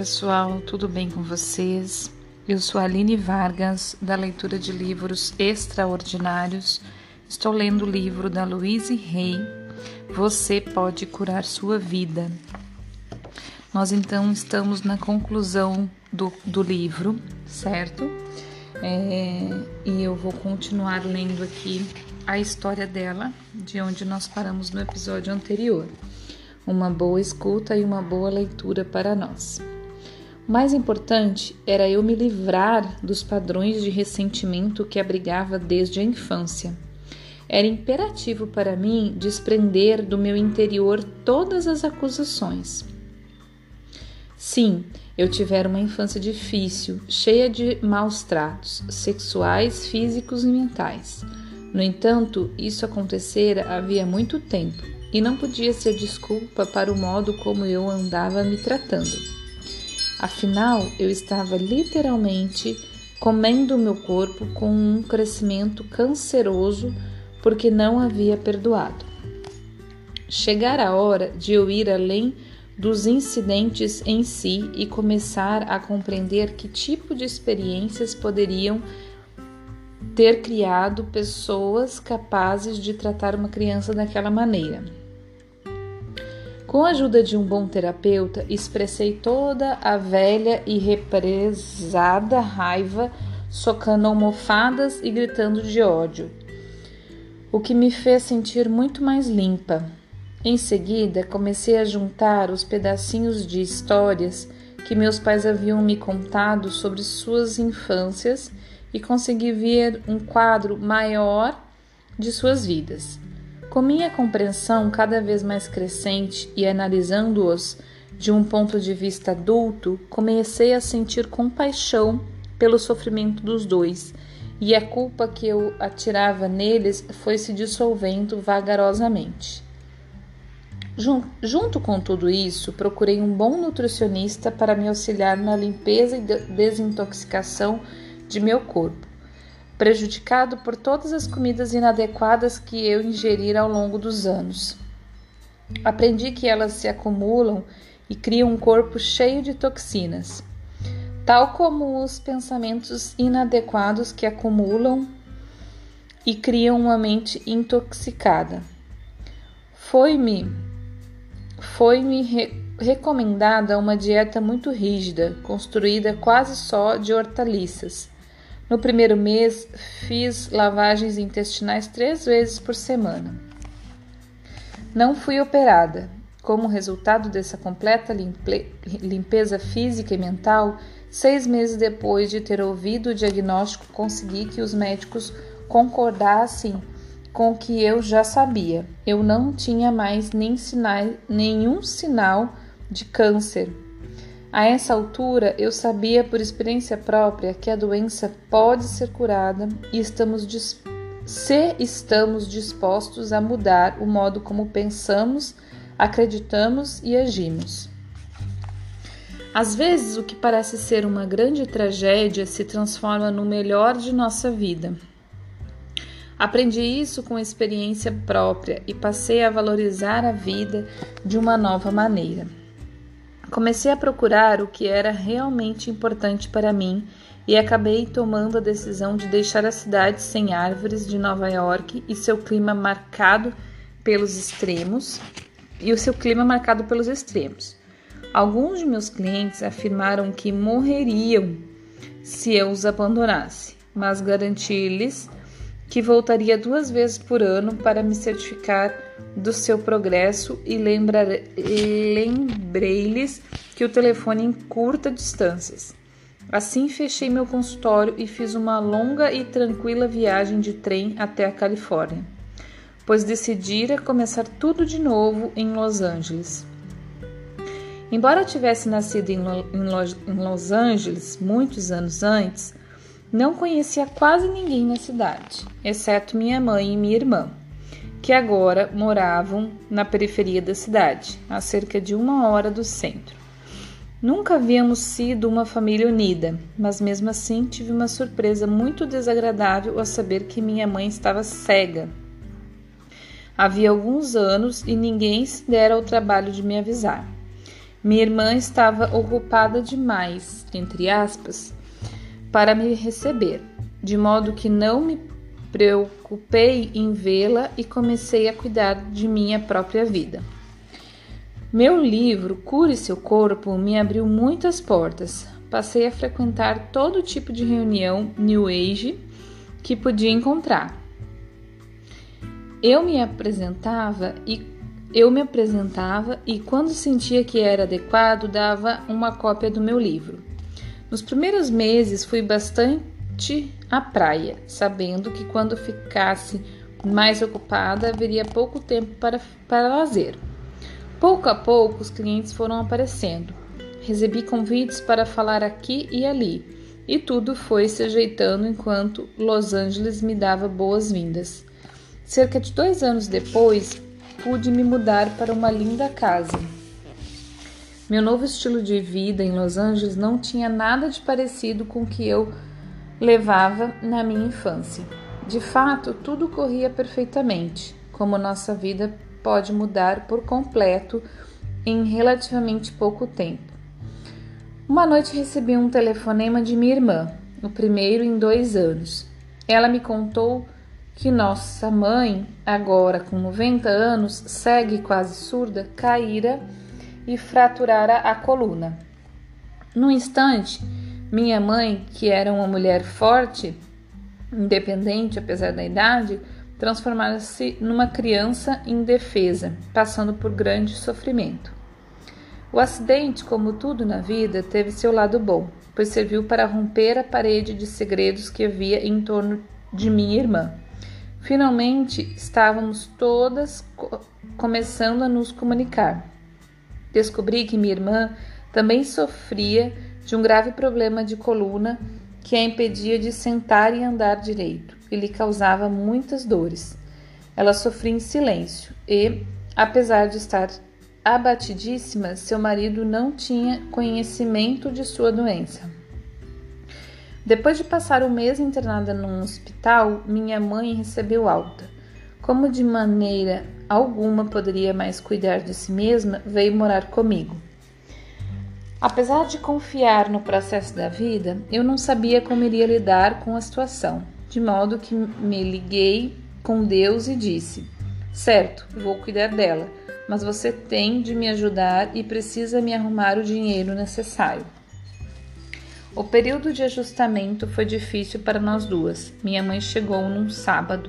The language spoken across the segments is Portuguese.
pessoal, tudo bem com vocês? Eu sou Aline Vargas, da leitura de livros extraordinários. Estou lendo o livro da Louise Hay, Você Pode Curar Sua Vida. Nós então estamos na conclusão do, do livro, certo? É, e eu vou continuar lendo aqui a história dela, de onde nós paramos no episódio anterior uma boa escuta e uma boa leitura para nós. Mais importante era eu me livrar dos padrões de ressentimento que abrigava desde a infância. Era imperativo para mim desprender do meu interior todas as acusações. Sim, eu tivera uma infância difícil, cheia de maus tratos, sexuais, físicos e mentais. No entanto, isso acontecera havia muito tempo e não podia ser desculpa para o modo como eu andava me tratando. Afinal, eu estava literalmente comendo meu corpo com um crescimento canceroso porque não havia perdoado. Chegara a hora de eu ir além dos incidentes em si e começar a compreender que tipo de experiências poderiam ter criado pessoas capazes de tratar uma criança daquela maneira. Com a ajuda de um bom terapeuta, expressei toda a velha e represada raiva, socando almofadas e gritando de ódio, o que me fez sentir muito mais limpa. Em seguida, comecei a juntar os pedacinhos de histórias que meus pais haviam me contado sobre suas infâncias e consegui ver um quadro maior de suas vidas. Com minha compreensão cada vez mais crescente e analisando-os de um ponto de vista adulto, comecei a sentir compaixão pelo sofrimento dos dois, e a culpa que eu atirava neles foi se dissolvendo vagarosamente. Junto com tudo isso, procurei um bom nutricionista para me auxiliar na limpeza e desintoxicação de meu corpo prejudicado por todas as comidas inadequadas que eu ingerira ao longo dos anos. Aprendi que elas se acumulam e criam um corpo cheio de toxinas, tal como os pensamentos inadequados que acumulam e criam uma mente intoxicada. Foi-me foi-me re recomendada uma dieta muito rígida, construída quase só de hortaliças no primeiro mês, fiz lavagens intestinais três vezes por semana. Não fui operada. Como resultado dessa completa limpe limpeza física e mental, seis meses depois de ter ouvido o diagnóstico, consegui que os médicos concordassem com o que eu já sabia. Eu não tinha mais nem sinais, nenhum sinal de câncer a essa altura, eu sabia por experiência própria que a doença pode ser curada e estamos se estamos dispostos a mudar o modo como pensamos, acreditamos e agimos. Às vezes, o que parece ser uma grande tragédia se transforma no melhor de nossa vida. Aprendi isso com experiência própria e passei a valorizar a vida de uma nova maneira. Comecei a procurar o que era realmente importante para mim e acabei tomando a decisão de deixar a cidade sem árvores de Nova York e seu clima marcado pelos extremos e o seu clima marcado pelos extremos. Alguns de meus clientes afirmaram que morreriam se eu os abandonasse, mas garanti-lhes que voltaria duas vezes por ano para me certificar do seu progresso e lembrei-lhes que o telefone encurta distâncias. Assim fechei meu consultório e fiz uma longa e tranquila viagem de trem até a Califórnia, pois decidira começar tudo de novo em Los Angeles. Embora tivesse nascido em Los Angeles muitos anos antes, não conhecia quase ninguém na cidade, exceto minha mãe e minha irmã, que agora moravam na periferia da cidade, a cerca de uma hora do centro. Nunca havíamos sido uma família unida, mas mesmo assim tive uma surpresa muito desagradável ao saber que minha mãe estava cega. Havia alguns anos e ninguém se dera ao trabalho de me avisar. Minha irmã estava ocupada demais, entre aspas, para me receber, de modo que não me preocupei em vê-la e comecei a cuidar de minha própria vida. Meu livro Cure Seu Corpo me abriu muitas portas. Passei a frequentar todo tipo de reunião New Age que podia encontrar. Eu me apresentava e eu me apresentava e quando sentia que era adequado, dava uma cópia do meu livro. Nos primeiros meses fui bastante à praia, sabendo que quando ficasse mais ocupada haveria pouco tempo para, para lazer. Pouco a pouco, os clientes foram aparecendo. Recebi convites para falar aqui e ali, e tudo foi se ajeitando enquanto Los Angeles me dava boas-vindas. Cerca de dois anos depois, pude me mudar para uma linda casa. Meu novo estilo de vida em Los Angeles não tinha nada de parecido com o que eu levava na minha infância. De fato, tudo corria perfeitamente, como nossa vida pode mudar por completo em relativamente pouco tempo. Uma noite recebi um telefonema de minha irmã, o primeiro em dois anos. Ela me contou que nossa mãe, agora com 90 anos, segue quase surda, caíra e fraturara a coluna. No instante, minha mãe, que era uma mulher forte, independente apesar da idade, transformara-se numa criança indefesa, passando por grande sofrimento. O acidente, como tudo na vida, teve seu lado bom, pois serviu para romper a parede de segredos que havia em torno de minha irmã. Finalmente estávamos todas co começando a nos comunicar. Descobri que minha irmã também sofria de um grave problema de coluna que a impedia de sentar e andar direito e lhe causava muitas dores. Ela sofria em silêncio e, apesar de estar abatidíssima, seu marido não tinha conhecimento de sua doença. Depois de passar um mês internada num hospital, minha mãe recebeu alta. Como de maneira alguma poderia mais cuidar de si mesma, veio morar comigo. Apesar de confiar no processo da vida, eu não sabia como iria lidar com a situação de modo que me liguei com Deus e disse: Certo, vou cuidar dela, mas você tem de me ajudar e precisa me arrumar o dinheiro necessário. O período de ajustamento foi difícil para nós duas. Minha mãe chegou num sábado.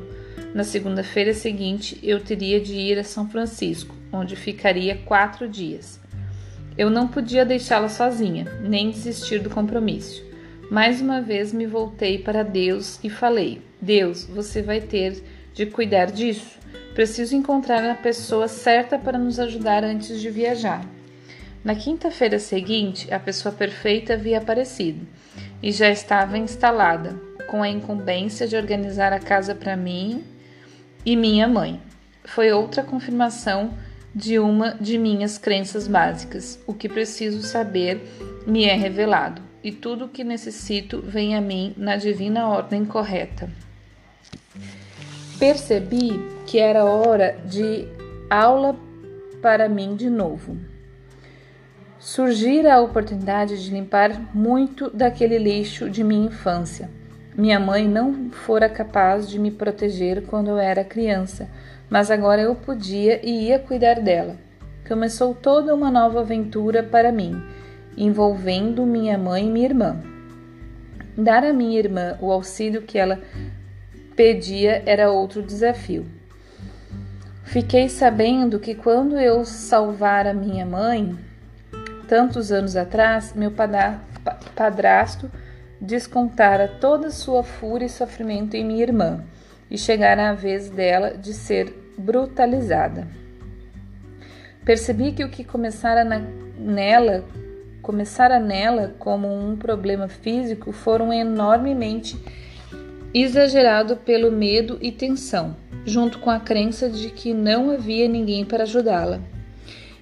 Na segunda-feira seguinte, eu teria de ir a São Francisco, onde ficaria quatro dias. Eu não podia deixá-la sozinha, nem desistir do compromisso. Mais uma vez me voltei para Deus e falei: Deus, você vai ter de cuidar disso. Preciso encontrar a pessoa certa para nos ajudar antes de viajar. Na quinta-feira seguinte, a pessoa perfeita havia aparecido e já estava instalada, com a incumbência de organizar a casa para mim e minha mãe. Foi outra confirmação de uma de minhas crenças básicas. O que preciso saber me é revelado e tudo o que necessito vem a mim na divina ordem correta. Percebi que era hora de aula para mim de novo. Surgira a oportunidade de limpar muito daquele lixo de minha infância. Minha mãe não fora capaz de me proteger quando eu era criança, mas agora eu podia e ia cuidar dela. Começou toda uma nova aventura para mim envolvendo minha mãe e minha irmã. Dar a minha irmã o auxílio que ela pedia era outro desafio. Fiquei sabendo que quando eu salvara minha mãe, tantos anos atrás, meu padrasto descontara toda sua fúria e sofrimento em minha irmã e chegara a vez dela de ser brutalizada. Percebi que o que começara na, nela começara nela como um problema físico foram enormemente exagerado pelo medo e tensão, junto com a crença de que não havia ninguém para ajudá-la.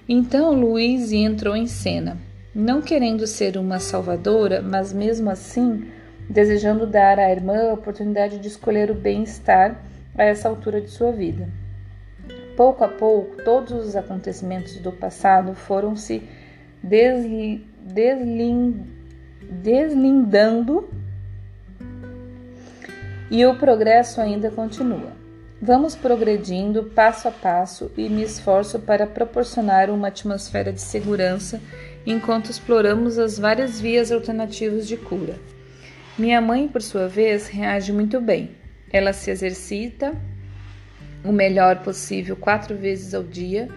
Então Louise entrou em cena, não querendo ser uma salvadora, mas mesmo assim desejando dar à irmã a oportunidade de escolher o bem-estar a essa altura de sua vida. Pouco a pouco, todos os acontecimentos do passado foram se desli, deslin, deslindando e o progresso ainda continua. Vamos progredindo passo a passo e me esforço para proporcionar uma atmosfera de segurança enquanto exploramos as várias vias alternativas de cura. Minha mãe, por sua vez, reage muito bem. Ela se exercita o melhor possível quatro vezes ao dia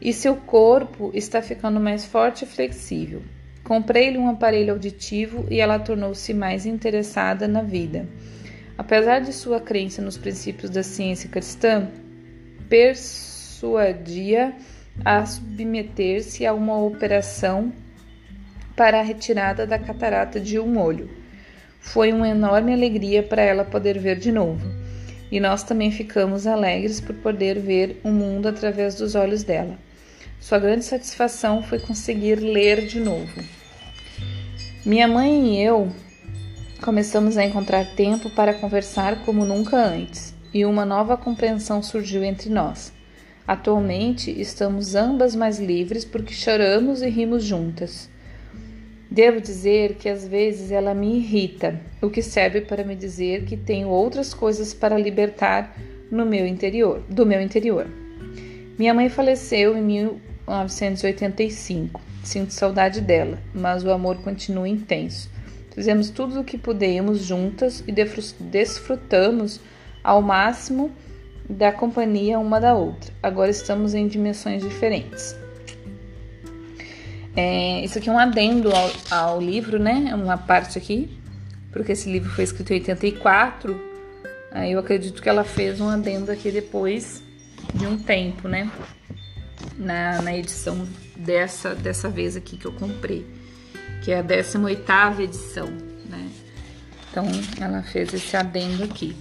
e seu corpo está ficando mais forte e flexível. Comprei-lhe um aparelho auditivo e ela tornou-se mais interessada na vida. Apesar de sua crença nos princípios da ciência cristã, persuadia a submeter-se a uma operação para a retirada da catarata de um olho. Foi uma enorme alegria para ela poder ver de novo. E nós também ficamos alegres por poder ver o mundo através dos olhos dela. Sua grande satisfação foi conseguir ler de novo. Minha mãe e eu Começamos a encontrar tempo para conversar como nunca antes, e uma nova compreensão surgiu entre nós. Atualmente estamos ambas mais livres porque choramos e rimos juntas. Devo dizer que às vezes ela me irrita, o que serve para me dizer que tenho outras coisas para libertar no meu interior, do meu interior. Minha mãe faleceu em 1985. Sinto saudade dela, mas o amor continua intenso. Fizemos tudo o que pudemos juntas e desfrutamos ao máximo da companhia uma da outra. Agora estamos em dimensões diferentes. É, isso aqui é um adendo ao, ao livro, né? É uma parte aqui, porque esse livro foi escrito em 84. Aí eu acredito que ela fez um adendo aqui depois de um tempo, né? Na, na edição dessa, dessa vez aqui que eu comprei que é a 18ª edição, né? Então, ela fez esse adendo aqui.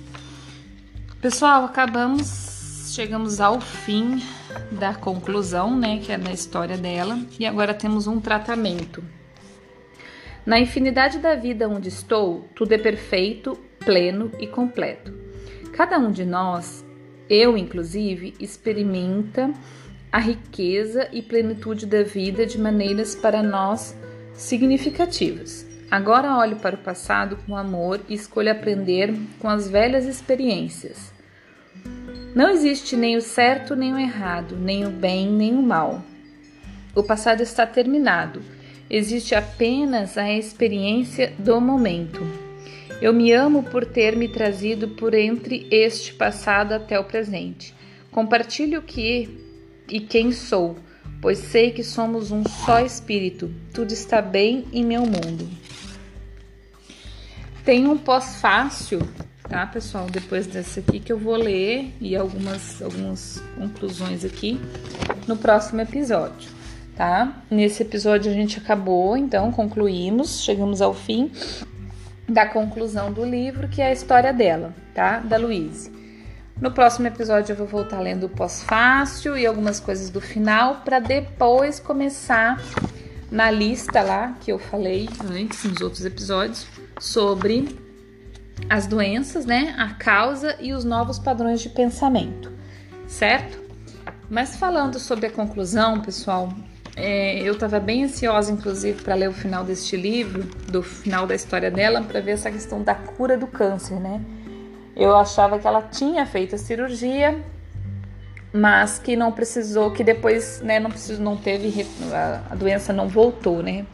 Pessoal, acabamos, chegamos ao fim da conclusão, né, que é da história dela, e agora temos um tratamento. Na infinidade da vida onde estou, tudo é perfeito, pleno e completo. Cada um de nós, eu inclusive, experimenta a riqueza e plenitude da vida de maneiras para nós significativas. Agora olho para o passado com amor e escolho aprender com as velhas experiências. Não existe nem o certo nem o errado, nem o bem nem o mal. O passado está terminado. Existe apenas a experiência do momento. Eu me amo por ter me trazido por entre este passado até o presente. Compartilho o que e quem sou pois sei que somos um só espírito, tudo está bem em meu mundo. Tem um pós-fácil, tá, pessoal? Depois desse aqui que eu vou ler e algumas, algumas conclusões aqui no próximo episódio, tá? Nesse episódio a gente acabou, então concluímos, chegamos ao fim da conclusão do livro, que é a história dela, tá? Da Luíse. No próximo episódio eu vou voltar lendo o pós-fácil e algumas coisas do final para depois começar na lista lá que eu falei antes nos outros episódios sobre as doenças, né, a causa e os novos padrões de pensamento, certo? Mas falando sobre a conclusão, pessoal, é, eu estava bem ansiosa, inclusive, para ler o final deste livro, do final da história dela, para ver essa questão da cura do câncer, né? Eu achava que ela tinha feito a cirurgia, mas que não precisou, que depois, né, não precisou, não teve, a doença não voltou, né?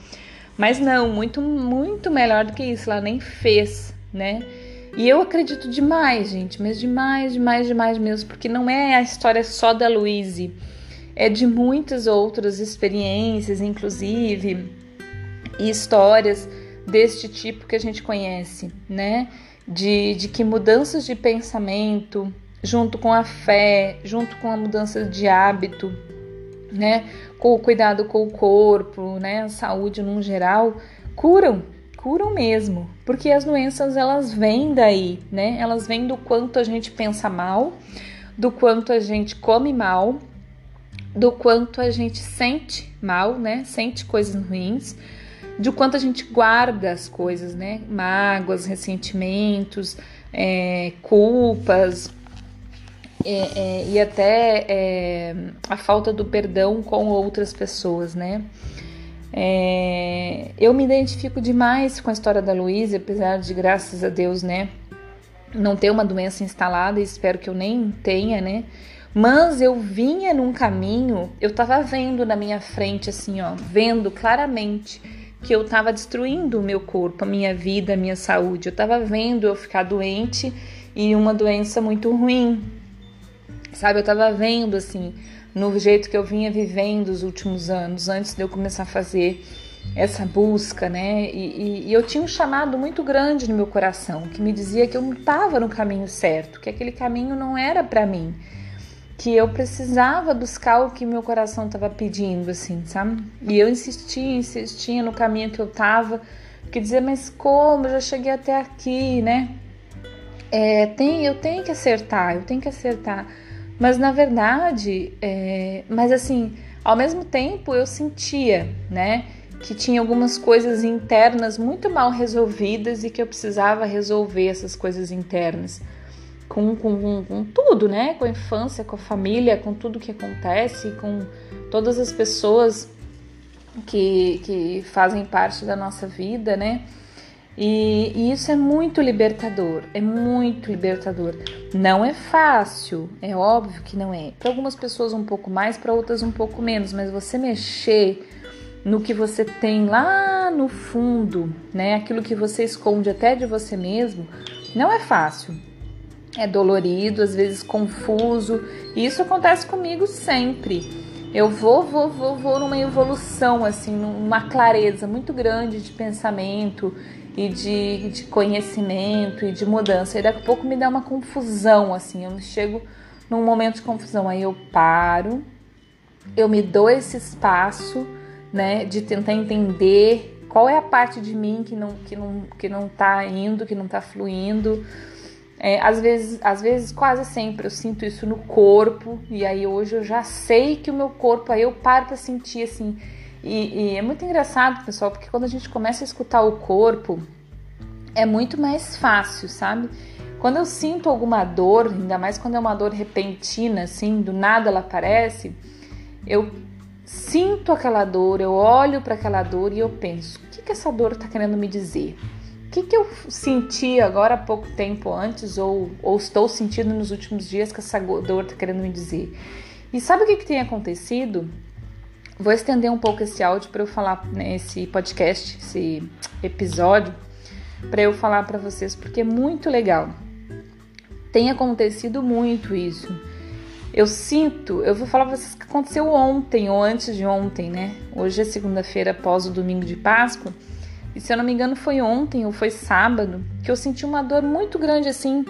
Mas não, muito, muito melhor do que isso, ela nem fez, né? E eu acredito demais, gente, mas demais, demais, demais mesmo, porque não é a história só da Louise, é de muitas outras experiências, inclusive, e histórias deste tipo que a gente conhece, né? de, de que mudanças de pensamento, junto com a fé, junto com a mudança de hábito, né, com o cuidado com o corpo, né, a saúde no geral, curam, curam mesmo, porque as doenças elas vêm daí, né? Elas vêm do quanto a gente pensa mal, do quanto a gente come mal, do quanto a gente sente mal, né? Sente coisas ruins de quanto a gente guarda as coisas, né? Mágoas, ressentimentos, é, culpas é, é, e até é, a falta do perdão com outras pessoas, né? É, eu me identifico demais com a história da Luísa, apesar de, graças a Deus, né, não ter uma doença instalada, e espero que eu nem tenha, né? Mas eu vinha num caminho, eu tava vendo na minha frente, assim, ó, vendo claramente que eu tava destruindo o meu corpo, a minha vida, a minha saúde. Eu tava vendo eu ficar doente e uma doença muito ruim, sabe? Eu tava vendo, assim, no jeito que eu vinha vivendo os últimos anos, antes de eu começar a fazer essa busca, né? E, e, e, eu tinha um chamado muito grande no meu coração que me dizia que eu não estava no caminho certo, que aquele caminho não era para mim, que eu precisava buscar o que meu coração estava pedindo, assim, sabe? E eu insistia, insistia no caminho que eu estava, porque dizia, mas como? Eu já cheguei até aqui, né? É, tem, eu tenho que acertar, eu tenho que acertar. Mas na verdade, é, mas assim, ao mesmo tempo eu sentia, né? que tinha algumas coisas internas muito mal resolvidas e que eu precisava resolver essas coisas internas. Com, com, com, tudo, né? Com a infância, com a família, com tudo que acontece, com todas as pessoas que, que fazem parte da nossa vida, né? E, e, isso é muito libertador, é muito libertador. Não é fácil, é óbvio que não é. Para algumas pessoas um pouco mais, para outras um pouco menos, mas você mexer no que você tem lá no fundo, né? Aquilo que você esconde até de você mesmo, não é fácil. É dolorido, às vezes confuso, e isso acontece comigo sempre. Eu vou, vou, vou, vou numa evolução, assim, numa clareza muito grande de pensamento e de, de conhecimento e de mudança. E daqui a pouco me dá uma confusão, assim, eu chego num momento de confusão. Aí eu paro, eu me dou esse espaço né, de tentar entender qual é a parte de mim que não que não que não tá indo, que não tá fluindo. É, às vezes, às vezes quase sempre eu sinto isso no corpo e aí hoje eu já sei que o meu corpo aí eu paro para sentir assim. E, e é muito engraçado, pessoal, porque quando a gente começa a escutar o corpo é muito mais fácil, sabe? Quando eu sinto alguma dor, ainda mais quando é uma dor repentina, assim, do nada ela aparece, eu sinto aquela dor, eu olho para aquela dor e eu penso: o que, que essa dor está querendo me dizer? O que, que eu senti agora há pouco tempo antes ou, ou estou sentindo nos últimos dias que essa dor está querendo me dizer? E sabe o que, que tem acontecido? Vou estender um pouco esse áudio para eu falar nesse podcast, esse episódio, para eu falar para vocês, porque é muito legal. Tem acontecido muito isso eu sinto, eu vou falar pra vocês que aconteceu ontem ou antes de ontem, né? Hoje é segunda-feira após o domingo de Páscoa. E se eu não me engano foi ontem ou foi sábado que eu senti uma dor muito grande assim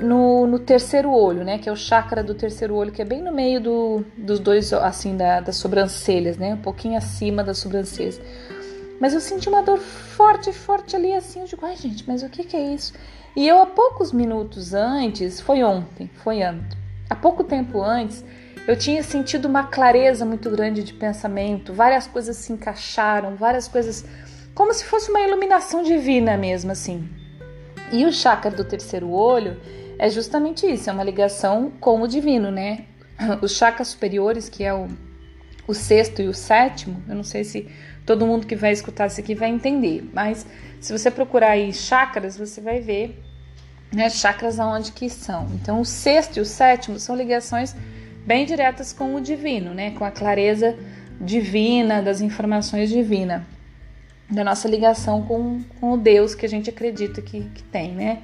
no, no terceiro olho, né? Que é o chakra do terceiro olho, que é bem no meio do, dos dois, assim, da, das sobrancelhas, né? Um pouquinho acima das sobrancelhas. Mas eu senti uma dor forte, forte ali assim. Eu digo, ai gente, mas o que, que é isso? E eu, há poucos minutos antes, foi ontem, foi antes Há pouco tempo antes, eu tinha sentido uma clareza muito grande de pensamento, várias coisas se encaixaram, várias coisas como se fosse uma iluminação divina mesmo assim. E o chakra do terceiro olho é justamente isso, é uma ligação com o divino, né? Os chakras superiores, que é o, o sexto e o sétimo, eu não sei se todo mundo que vai escutar isso aqui vai entender, mas se você procurar aí chakras, você vai ver né, chakras aonde que são. Então, o sexto e o sétimo são ligações bem diretas com o divino, né, com a clareza divina, das informações divinas, da nossa ligação com, com o Deus que a gente acredita que, que tem, né.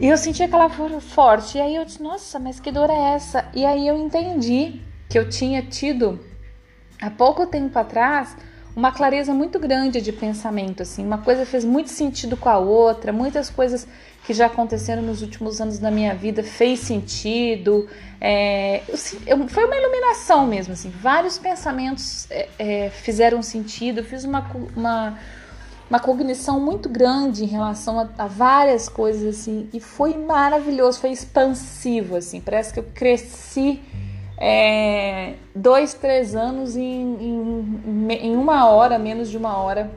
E eu senti aquela forte, e aí eu disse, nossa, mas que dor é essa? E aí eu entendi que eu tinha tido, há pouco tempo atrás, uma clareza muito grande de pensamento, assim, uma coisa fez muito sentido com a outra, muitas coisas que já aconteceram nos últimos anos da minha vida fez sentido. É, eu, foi uma iluminação mesmo, assim. Vários pensamentos é, é, fizeram sentido. Eu fiz uma, uma, uma cognição muito grande em relação a, a, várias coisas, assim. E foi maravilhoso, foi expansivo, assim. Parece que eu cresci é, dois, três anos em, em, em uma hora, menos de uma hora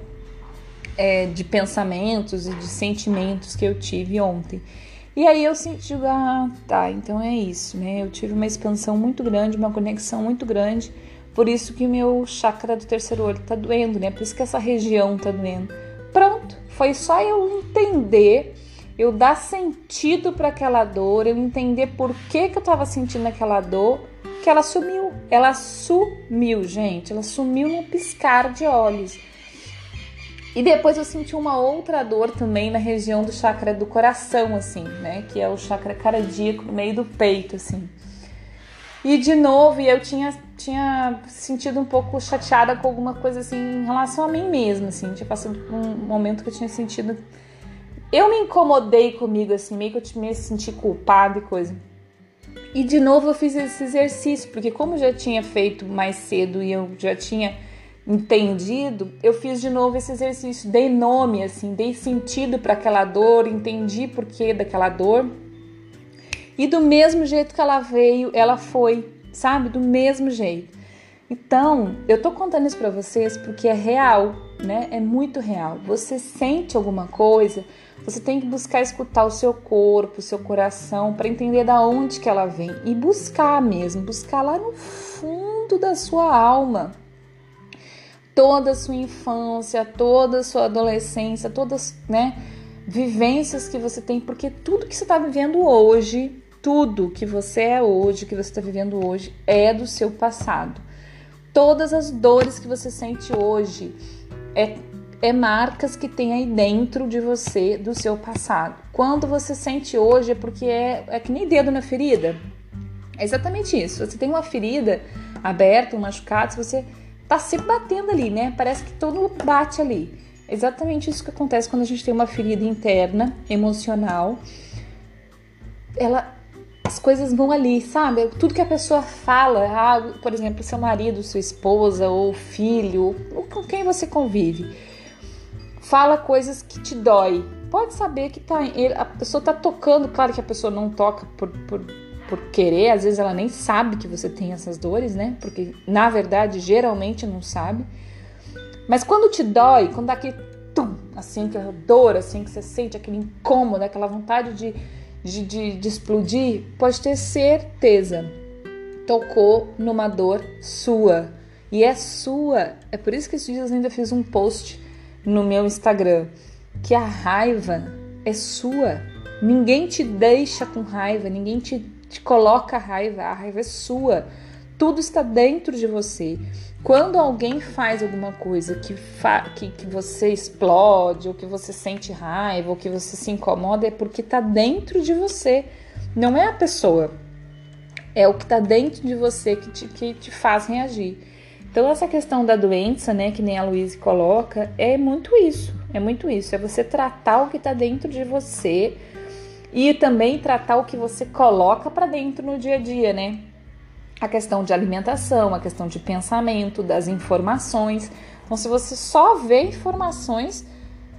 é, de pensamentos e de sentimentos que eu tive ontem. E aí eu senti, ah, tá, então é isso, né? Eu tive uma expansão muito grande, uma conexão muito grande Por isso que meu chakra do terceiro olho tá doendo, né? Por isso que essa região tá doendo. Pronto, foi só eu entender, eu dar sentido para aquela dor, eu entender por que que eu tava sentindo aquela dor, que ela sumiu. Ela sumiu, gente. Ela sumiu no piscar de olhos. E depois eu senti uma outra dor também na região do chakra do coração, assim, né? Que é o chakra cardíaco no meio do peito, assim. E de novo, eu tinha, tinha sentido um pouco chateada com alguma coisa assim em relação a mim mesma, assim. Tinha passado por um momento que eu tinha sentido. Eu me incomodei comigo, assim, meio que eu me senti culpada e coisa. E de novo eu fiz esse exercício, porque como eu já tinha feito mais cedo e eu já tinha entendido, eu fiz de novo esse exercício, dei nome, assim, dei sentido para aquela dor, entendi por que daquela dor. E do mesmo jeito que ela veio, ela foi, sabe? Do mesmo jeito. Então, eu tô contando isso para vocês porque é real, né? É muito real. Você sente alguma coisa, você tem que buscar escutar o seu corpo, o seu coração para entender da onde que ela vem e buscar mesmo, buscar lá no fundo da sua alma toda a sua infância, toda a sua adolescência, todas, né, vivências que você tem, porque tudo que você está vivendo hoje, tudo que você é hoje, que você está vivendo hoje, é do seu passado. Todas as dores que você sente hoje é, é marcas que tem aí dentro de você do seu passado. Quando você sente hoje é porque é, é que nem dedo na ferida. É exatamente isso. Você tem uma ferida aberta, um machucado, você tá se batendo ali, né? Parece que todo bate ali. É exatamente isso que acontece quando a gente tem uma ferida interna, emocional. Ela as coisas vão ali, sabe? Tudo que a pessoa fala, ah, por exemplo, seu marido, sua esposa ou filho, ou com quem você convive, fala coisas que te dói. Pode saber que tá, a pessoa tá tocando, claro que a pessoa não toca por, por por querer, às vezes ela nem sabe que você tem essas dores, né? Porque na verdade geralmente não sabe. Mas quando te dói, quando dá aquele tum, assim, que dor, assim, que você sente aquele incômodo, aquela vontade de, de, de, de explodir, pode ter certeza, tocou numa dor sua. E é sua. É por isso que esses dias eu ainda fiz um post no meu Instagram que a raiva é sua. Ninguém te deixa com raiva, ninguém te te coloca raiva, a raiva é sua. Tudo está dentro de você. Quando alguém faz alguma coisa que, que, que você explode, ou que você sente raiva, ou que você se incomoda, é porque está dentro de você. Não é a pessoa. É o que está dentro de você que te, que te faz reagir. Então, essa questão da doença, né, que nem a Luísa coloca, é muito isso. É muito isso. É você tratar o que está dentro de você e também tratar o que você coloca para dentro no dia a dia, né? A questão de alimentação, a questão de pensamento, das informações. Então, se você só vê informações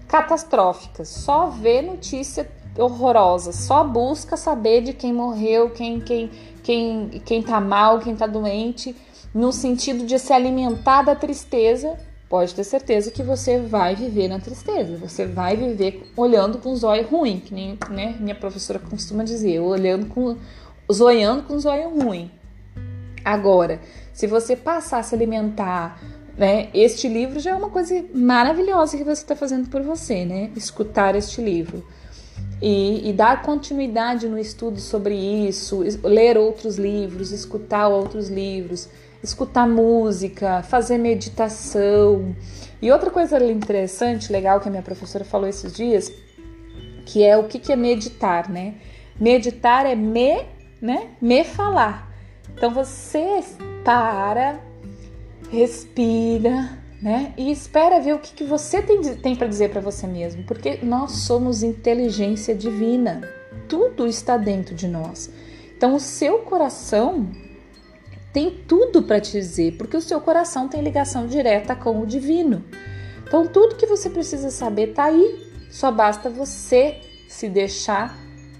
catastróficas, só vê notícia horrorosa, só busca saber de quem morreu, quem quem quem quem tá mal, quem tá doente, no sentido de se alimentar da tristeza, pode ter certeza que você vai viver na tristeza, você vai viver olhando com os olhos ruim, que nem né, minha professora costuma dizer, olhando com zoiando com os olhos ruim. Agora, se você passar a se alimentar, né, este livro já é uma coisa maravilhosa que você está fazendo por você, né? Escutar este livro. E, e, dar continuidade no estudo sobre isso, ler outros livros, escutar outros livros, escutar música, fazer meditação. E outra coisa interessante, legal que a minha professora falou esses dias, que é o que, que é meditar, né? Meditar é me, né? Me falar. Então você para, respira, né? E espera ver o que, que você tem, tem para dizer para você mesmo, porque nós somos inteligência divina. Tudo está dentro de nós. Então o seu coração tem tudo para te dizer, porque o seu coração tem ligação direta com o divino. Então, tudo que você precisa saber tá aí. Só basta você se deixar,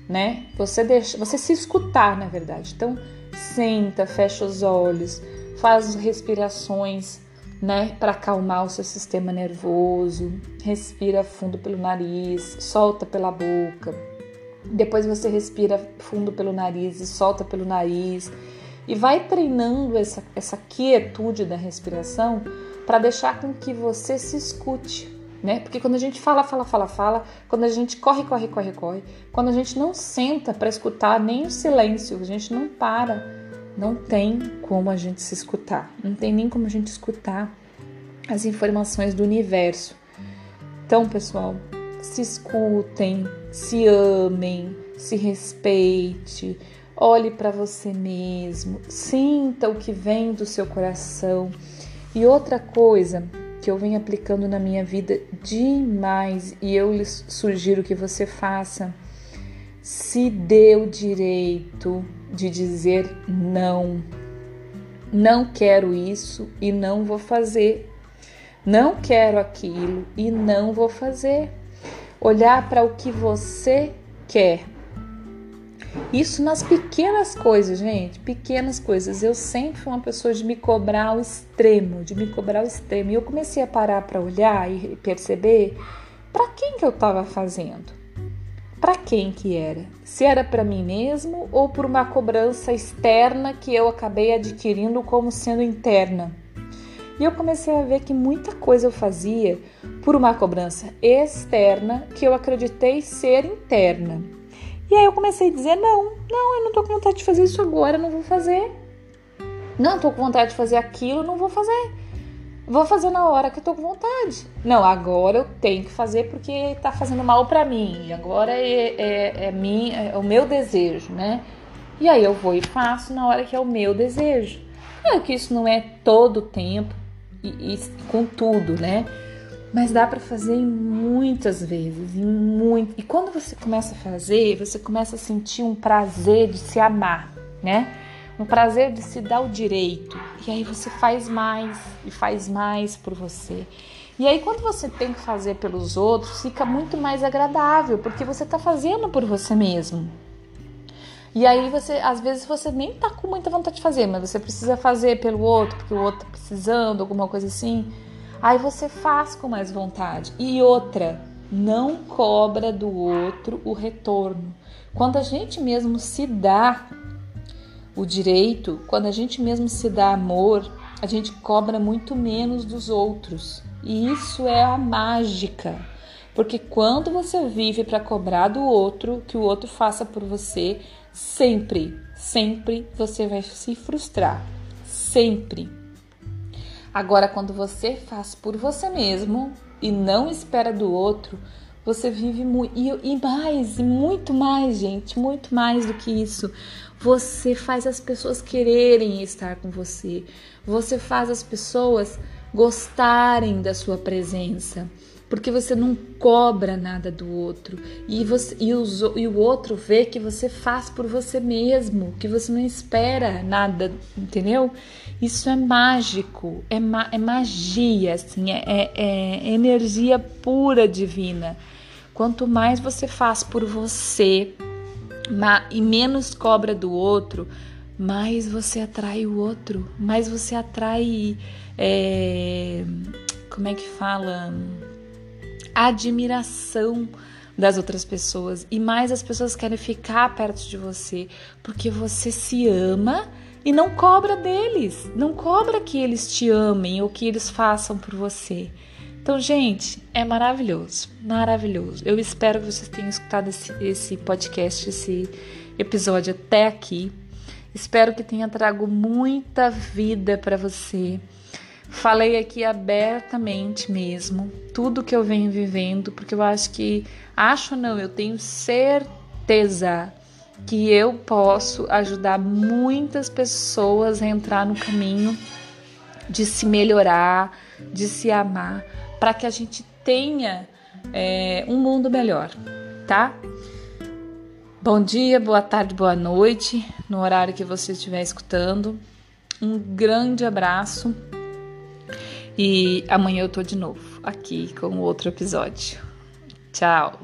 né? Você deixa, você se escutar, na verdade. Então, senta, fecha os olhos, faz respirações, né, para acalmar o seu sistema nervoso. Respira fundo pelo nariz, solta pela boca. Depois você respira fundo pelo nariz e solta pelo nariz E vai treinando essa, essa quietude da respiração para deixar com que você se escute, né? Porque quando a gente fala, fala, fala, fala, quando a gente corre, corre, corre, corre, quando a gente não senta para escutar nem o silêncio, a gente não para, não tem como a gente se escutar, não tem nem como a gente escutar as informações do universo. Então, pessoal, se escutem, se amem, se respeite, olhe para você mesmo, sinta o que vem do seu coração. E outra coisa que eu venho aplicando na minha vida demais e eu lhe sugiro que você faça, se dê o direito de dizer não. Não quero isso e não vou fazer. Não quero aquilo e não vou fazer. Olhar para o que você quer. Isso nas pequenas coisas, gente, pequenas coisas. Eu sempre fui uma pessoa de me cobrar ao extremo, de me cobrar ao extremo. E eu comecei a parar para olhar e perceber para quem que eu estava fazendo. Para quem que era? Se era para mim mesmo ou por uma cobrança externa que eu acabei adquirindo como sendo interna. E eu comecei a ver que muita coisa eu fazia por uma cobrança externa que eu acreditei ser interna. E aí eu comecei a dizer: não, não, eu não tô com vontade de fazer isso agora, não vou fazer. Não, tô com vontade de fazer aquilo, não vou fazer. Vou fazer na hora que eu tô com vontade. Não, agora eu tenho que fazer porque tá fazendo mal para mim. Agora é, é, é, mim, é o meu desejo, né? E aí eu vou e faço na hora que é o meu desejo. É que isso não é todo o tempo, e, e com tudo, né? Mas dá para fazer muitas vezes, em muito. E quando você começa a fazer, você começa a sentir um prazer de se amar, né? Um prazer de se dar o direito. E aí você faz mais e faz mais por você. E aí quando você tem que fazer pelos outros, fica muito mais agradável, porque você está fazendo por você mesmo. E aí você, às vezes você nem tá com muita vontade de fazer, mas você precisa fazer pelo outro, porque o outro tá precisando, alguma coisa assim. Aí você faz com mais vontade. E outra, não cobra do outro o retorno. Quando a gente mesmo se dá o direito, quando a gente mesmo se dá amor, a gente cobra muito menos dos outros. E isso é a mágica. Porque quando você vive para cobrar do outro, que o outro faça por você, Sempre, sempre você vai se frustrar. Sempre. Agora, quando você faz por você mesmo e não espera do outro, você vive muito. E, mais, muito mais, gente, muito mais do que isso. Você faz as pessoas quererem estar com você. Você faz as pessoas gostarem da sua presença porque você não cobra nada do outro e, você, e, os, e o outro vê que você faz por você mesmo, que você não espera nada, entendeu? Isso é mágico, é, ma, é magia, assim, é, é, é energia pura divina. Quanto mais você faz por você e menos cobra do outro, mais você atrai o outro, mais você atrai. É, como é que fala? Admiração das outras pessoas e mais as pessoas querem ficar perto de você porque você se ama e não cobra deles, não cobra que eles te amem ou que eles façam por você. Então, gente, é maravilhoso, maravilhoso. Eu espero que vocês tenham escutado esse, esse podcast, esse episódio até aqui. Espero que tenha trago muita vida para você. Falei aqui abertamente mesmo tudo que eu venho vivendo, porque eu acho que, acho não, eu tenho certeza que eu posso ajudar muitas pessoas a entrar no caminho de se melhorar, de se amar, para que a gente tenha é, um mundo melhor, tá? Bom dia, boa tarde, boa noite, no horário que você estiver escutando. Um grande abraço e amanhã eu tô de novo aqui com outro episódio. Tchau!